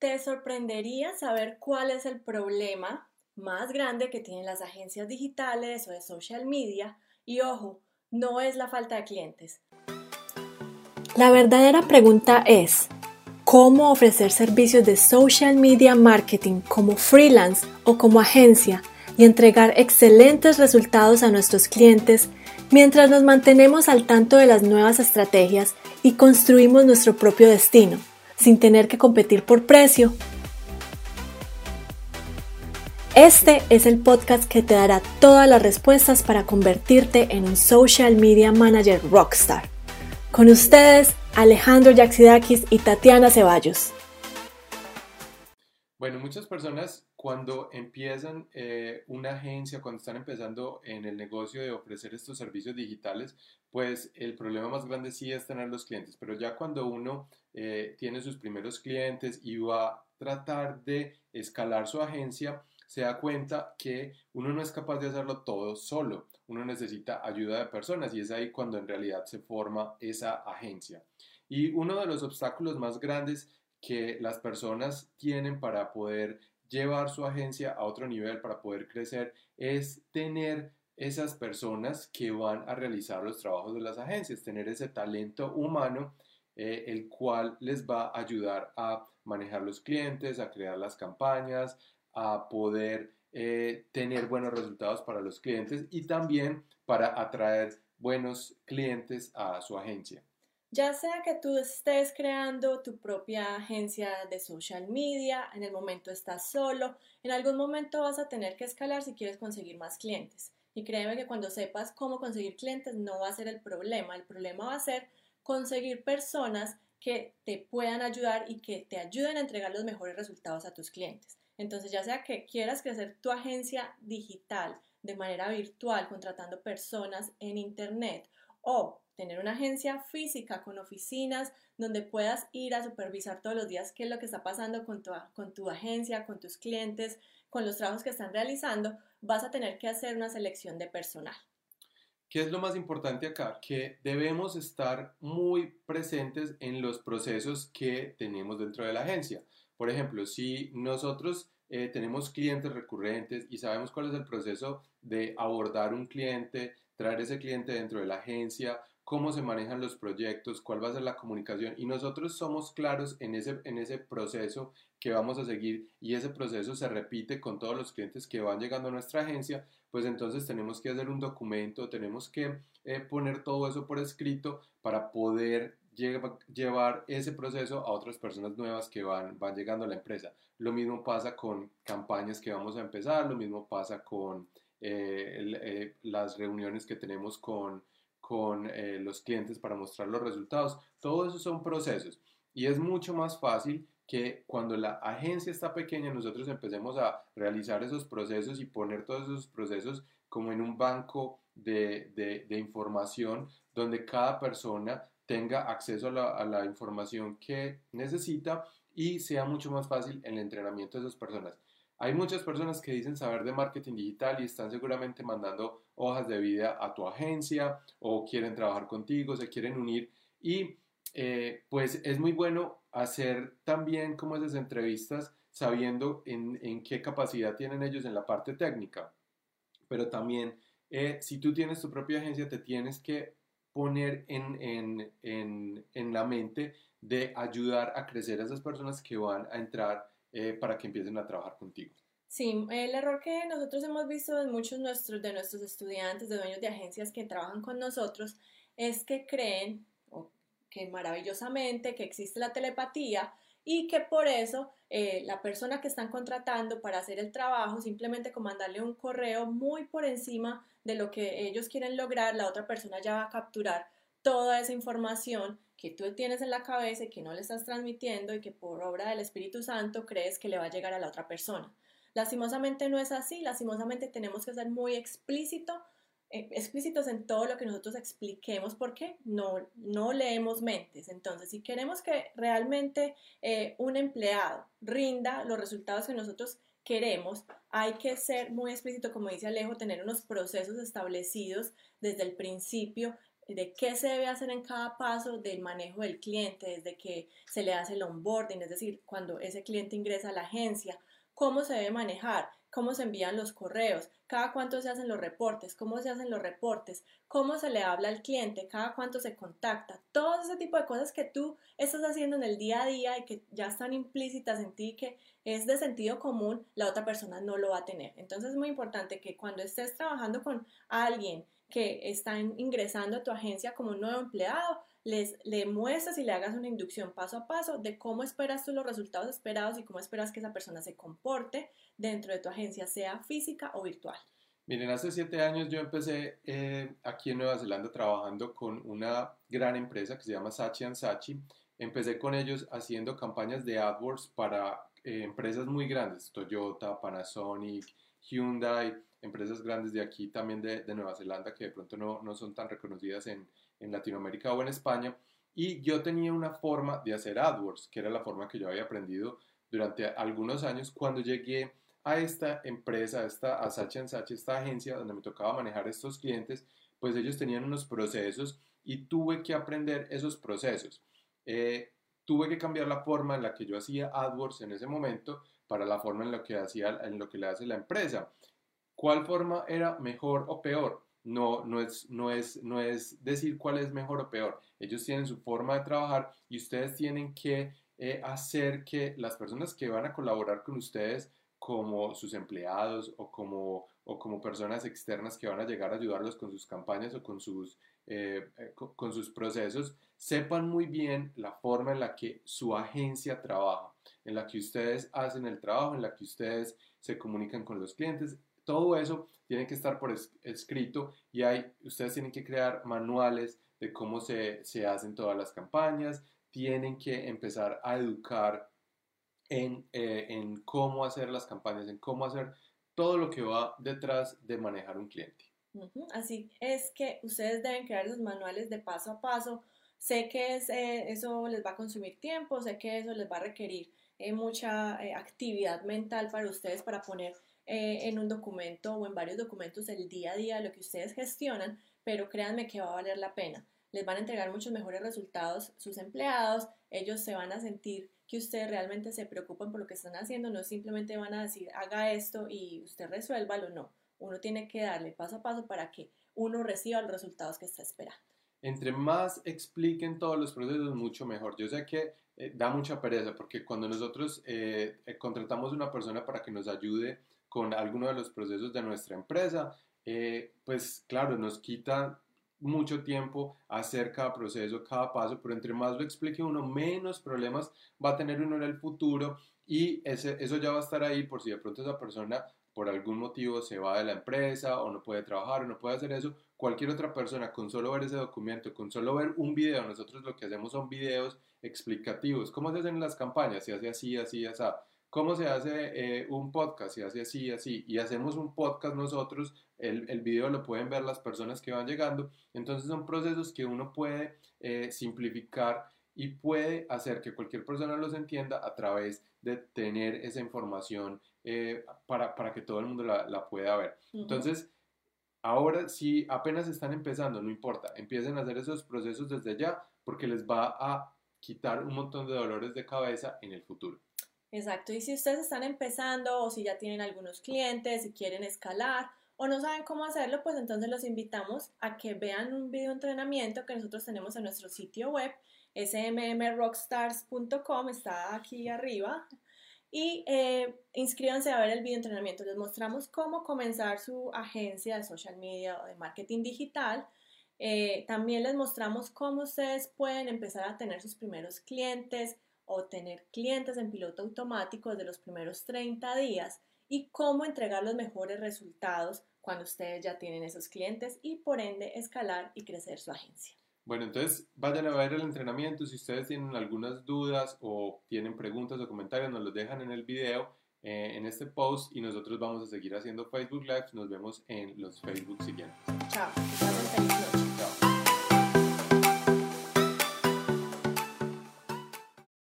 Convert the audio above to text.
te sorprendería saber cuál es el problema más grande que tienen las agencias digitales o de social media. Y ojo, no es la falta de clientes. La verdadera pregunta es, ¿cómo ofrecer servicios de social media marketing como freelance o como agencia y entregar excelentes resultados a nuestros clientes mientras nos mantenemos al tanto de las nuevas estrategias y construimos nuestro propio destino, sin tener que competir por precio. Este es el podcast que te dará todas las respuestas para convertirte en un social media manager rockstar. Con ustedes, Alejandro Yaxidakis y Tatiana Ceballos. Bueno, muchas personas cuando empiezan eh, una agencia, cuando están empezando en el negocio de ofrecer estos servicios digitales, pues el problema más grande sí es tener los clientes, pero ya cuando uno eh, tiene sus primeros clientes y va a tratar de escalar su agencia, se da cuenta que uno no es capaz de hacerlo todo solo, uno necesita ayuda de personas y es ahí cuando en realidad se forma esa agencia. Y uno de los obstáculos más grandes que las personas tienen para poder llevar su agencia a otro nivel, para poder crecer, es tener esas personas que van a realizar los trabajos de las agencias, tener ese talento humano, eh, el cual les va a ayudar a manejar los clientes, a crear las campañas, a poder eh, tener buenos resultados para los clientes y también para atraer buenos clientes a su agencia. Ya sea que tú estés creando tu propia agencia de social media, en el momento estás solo, en algún momento vas a tener que escalar si quieres conseguir más clientes. Y créeme que cuando sepas cómo conseguir clientes no va a ser el problema, el problema va a ser conseguir personas que te puedan ayudar y que te ayuden a entregar los mejores resultados a tus clientes. Entonces, ya sea que quieras crecer tu agencia digital de manera virtual, contratando personas en Internet, o tener una agencia física con oficinas donde puedas ir a supervisar todos los días qué es lo que está pasando con tu, con tu agencia, con tus clientes, con los trabajos que están realizando, vas a tener que hacer una selección de personal. ¿Qué es lo más importante acá? Que debemos estar muy presentes en los procesos que tenemos dentro de la agencia. Por ejemplo, si nosotros eh, tenemos clientes recurrentes y sabemos cuál es el proceso de abordar un cliente, traer ese cliente dentro de la agencia, cómo se manejan los proyectos, cuál va a ser la comunicación y nosotros somos claros en ese, en ese proceso que vamos a seguir y ese proceso se repite con todos los clientes que van llegando a nuestra agencia, pues entonces tenemos que hacer un documento, tenemos que eh, poner todo eso por escrito para poder llevar ese proceso a otras personas nuevas que van, van llegando a la empresa. Lo mismo pasa con campañas que vamos a empezar, lo mismo pasa con eh, eh, las reuniones que tenemos con con eh, los clientes para mostrar los resultados. Todo eso son procesos y es mucho más fácil que cuando la agencia está pequeña nosotros empecemos a realizar esos procesos y poner todos esos procesos como en un banco de, de, información donde cada persona tenga acceso a la, a la información que necesita y sea mucho más fácil el entrenamiento de esas personas. Hay muchas personas que dicen saber de marketing digital y están seguramente mandando hojas de vida a tu agencia o quieren trabajar contigo, se quieren unir y eh, pues es muy bueno hacer también como esas entrevistas sabiendo en, qué capacidad tienen ellos en la parte técnica. Pero también eh, si tú tienes tu propia agencia te tienes que poner en, en la mente de ayudar a crecer a esas personas que van a entrar eh, para que empiecen a trabajar contigo. Sí, el error que nosotros hemos visto en muchos nuestros, de nuestros estudiantes, de dueños de agencias que trabajan con nosotros, es que creen que maravillosamente que existe la telepatía y que por eso eh, la persona que están contratando para hacer el trabajo, simplemente con mandarle un correo muy por encima de lo que ellos quieren lograr, la otra persona ya va a capturar toda esa información que tú tienes en la cabeza y que no le estás transmitiendo y que por obra del Espíritu Santo crees que le va a llegar a la otra persona. Lastimosamente no es así, lastimosamente tenemos que ser muy eh, explícitos en todo lo que nosotros expliquemos porque no, no leemos mentes. Entonces, si queremos que realmente eh, un empleado rinda los resultados que nosotros queremos, hay que ser muy explícito, como dice Alejo, tener unos procesos establecidos desde el principio de qué se debe hacer en cada paso del manejo del cliente, desde que se le hace el onboarding, es decir, cuando ese cliente ingresa a la agencia, cómo se debe manejar, cómo se envían los correos, cada cuánto se hacen los reportes, cómo se hacen los reportes, cómo se le habla al cliente, cada cuánto se contacta, todo ese tipo de cosas que tú estás haciendo en el día a día y que ya están implícitas en ti, que es de sentido común, la otra persona no lo va a tener. Entonces es muy importante que cuando estés trabajando con alguien que está ingresando a tu agencia como un nuevo empleado, les, le muestres y le hagas una inducción paso a paso de cómo esperas tú los resultados esperados y cómo esperas que esa persona se comporte dentro de tu agencia, sea física o virtual. Miren, hace siete años yo empecé eh, aquí en Nueva Zelanda trabajando con una gran empresa que se llama Sachi Sachi. Empecé con ellos haciendo campañas de AdWords para eh, empresas muy grandes, Toyota, Panasonic, Hyundai, empresas grandes de aquí también de, de Nueva Zelanda que de pronto no, no son tan reconocidas en, en Latinoamérica o en España. Y yo tenía una forma de hacer AdWords, que era la forma que yo había aprendido durante algunos años cuando llegué a esta empresa, a esta, a Sachi Sachi, esta agencia donde me tocaba manejar estos clientes, pues ellos tenían unos procesos y tuve que aprender esos procesos. Eh, tuve que cambiar la forma en la que yo hacía AdWords en ese momento para la forma en la que hacía en lo que le hace la empresa. ¿Cuál forma era mejor o peor? No, no, es, no, es, no es decir cuál es mejor o peor. Ellos tienen su forma de trabajar y ustedes tienen que eh, hacer que las personas que van a colaborar con ustedes como sus empleados o como, o como personas externas que van a llegar a ayudarlos con sus campañas o con sus, eh, eh, con sus procesos, sepan muy bien la forma en la que su agencia trabaja, en la que ustedes hacen el trabajo, en la que ustedes se comunican con los clientes. Todo eso tiene que estar por escrito y hay, ustedes tienen que crear manuales de cómo se, se hacen todas las campañas, tienen que empezar a educar en, eh, en cómo hacer las campañas, en cómo hacer todo lo que va detrás de manejar un cliente. Así es que ustedes deben crear los manuales de paso a paso. Sé que eh, eso les va a consumir tiempo, sé que eso les va a requerir eh, mucha actividad mental para ustedes para poner en un documento o en varios documentos el día a día lo que ustedes gestionan, pero créanme que va a valer la pena. Les van a entregar muchos mejores resultados sus empleados, ellos se van a sentir que ustedes realmente se preocupan por lo que están haciendo, no simplemente van a decir haga esto y usted resuélvalo, no. Uno tiene que darle paso a paso para que uno reciba los resultados que está esperando. Entre más expliquen todos los procesos, mucho mejor. Yo sé que eh, da mucha pereza porque cuando nosotros eh, eh, contratamos una persona para que nos ayude con alguno de los procesos de nuestra empresa, pues claro, nos quita mucho tiempo hacer cada proceso, cada paso, pero entre más lo explique uno, menos problemas va a tener uno en el futuro y ese, eso ya va a estar ahí por si de pronto esa persona por algún motivo se va de la empresa o no puede trabajar o no puede hacer eso, cualquier otra persona con solo ver ese documento, con solo ver un video, nosotros lo que hacemos son videos explicativos, cómo se hacen las campañas, se hace así, así, así, cómo se hace eh, un podcast, se hace así, así, y hacemos un podcast nosotros, el, el, video lo pueden ver las personas que van llegando, entonces son procesos que uno puede eh, simplificar y puede hacer que cualquier persona los entienda a través de tener esa información eh, para, para, que todo el mundo la, la pueda ver. Entonces, ahora si apenas están empezando, no importa, empiecen a hacer esos procesos desde ya porque les va a quitar un montón de dolores de cabeza en el futuro. Exacto, y si ustedes están empezando o si ya tienen algunos clientes y quieren escalar o no saben cómo hacerlo, pues entonces los invitamos a que vean un video entrenamiento que nosotros tenemos en nuestro sitio web, smmrockstars.com, está aquí arriba, y eh, inscríbanse a ver el video entrenamiento. Les mostramos cómo comenzar su agencia de social media o de marketing digital. Eh, también les mostramos cómo ustedes pueden empezar a tener sus primeros clientes, o tener clientes en piloto automático desde los primeros 30 días y cómo entregar los mejores resultados cuando ustedes ya tienen esos clientes y por ende escalar y crecer su agencia. Bueno, entonces vayan a ver el entrenamiento. Si ustedes tienen algunas dudas o tienen preguntas o comentarios, nos los dejan en el video, eh, en este post y nosotros vamos a seguir haciendo Facebook Live. Nos vemos en los Facebook siguientes. Chao.